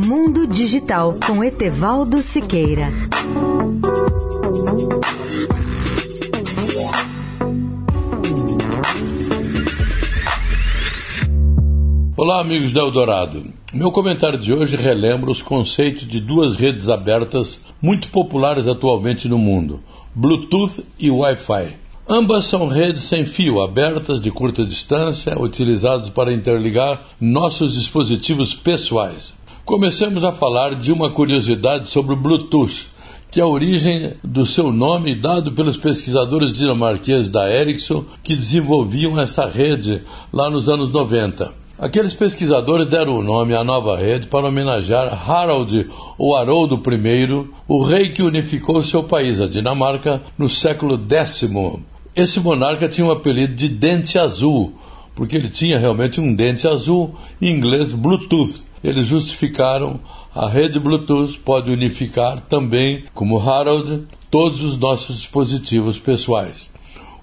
Mundo Digital com Etevaldo Siqueira. Olá, amigos da Eldorado. Meu comentário de hoje relembra os conceitos de duas redes abertas muito populares atualmente no mundo: Bluetooth e Wi-Fi. Ambas são redes sem fio, abertas de curta distância, utilizadas para interligar nossos dispositivos pessoais. Comecemos a falar de uma curiosidade sobre o Bluetooth, que é a origem do seu nome dado pelos pesquisadores dinamarqueses da Ericsson que desenvolviam essa rede lá nos anos 90. Aqueles pesquisadores deram o nome à nova rede para homenagear Harald ou Haroldo I, o rei que unificou seu país, a Dinamarca, no século X. Esse monarca tinha o um apelido de Dente Azul, porque ele tinha realmente um dente azul, em inglês Bluetooth eles justificaram a rede Bluetooth pode unificar também, como Harold, todos os nossos dispositivos pessoais.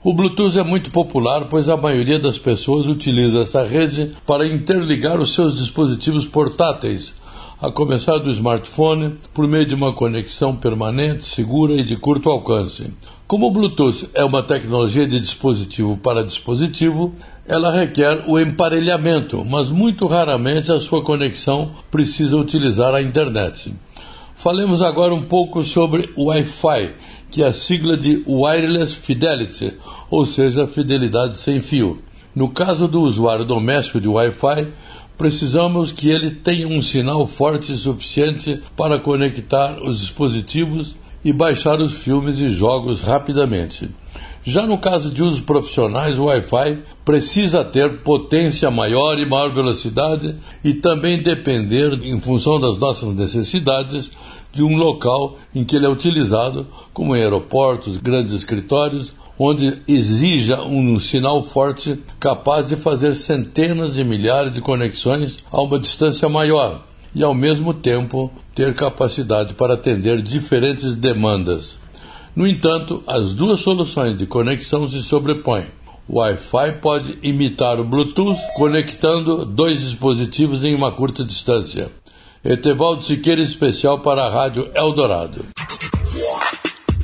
O Bluetooth é muito popular, pois a maioria das pessoas utiliza essa rede para interligar os seus dispositivos portáteis, a começar do smartphone, por meio de uma conexão permanente, segura e de curto alcance. Como o Bluetooth é uma tecnologia de dispositivo para dispositivo, ela requer o emparelhamento, mas muito raramente a sua conexão precisa utilizar a internet. Falemos agora um pouco sobre Wi-Fi, que é a sigla de Wireless Fidelity, ou seja, fidelidade sem fio. No caso do usuário doméstico de Wi-Fi, precisamos que ele tenha um sinal forte suficiente para conectar os dispositivos e baixar os filmes e jogos rapidamente. Já no caso de usos profissionais, o Wi-Fi precisa ter potência maior e maior velocidade e também depender, em função das nossas necessidades, de um local em que ele é utilizado, como em aeroportos, grandes escritórios, onde exija um sinal forte capaz de fazer centenas de milhares de conexões a uma distância maior e, ao mesmo tempo, ter capacidade para atender diferentes demandas. No entanto, as duas soluções de conexão se sobrepõem. O Wi-Fi pode imitar o Bluetooth conectando dois dispositivos em uma curta distância. Etevaldo Siqueira, especial para a Rádio Eldorado.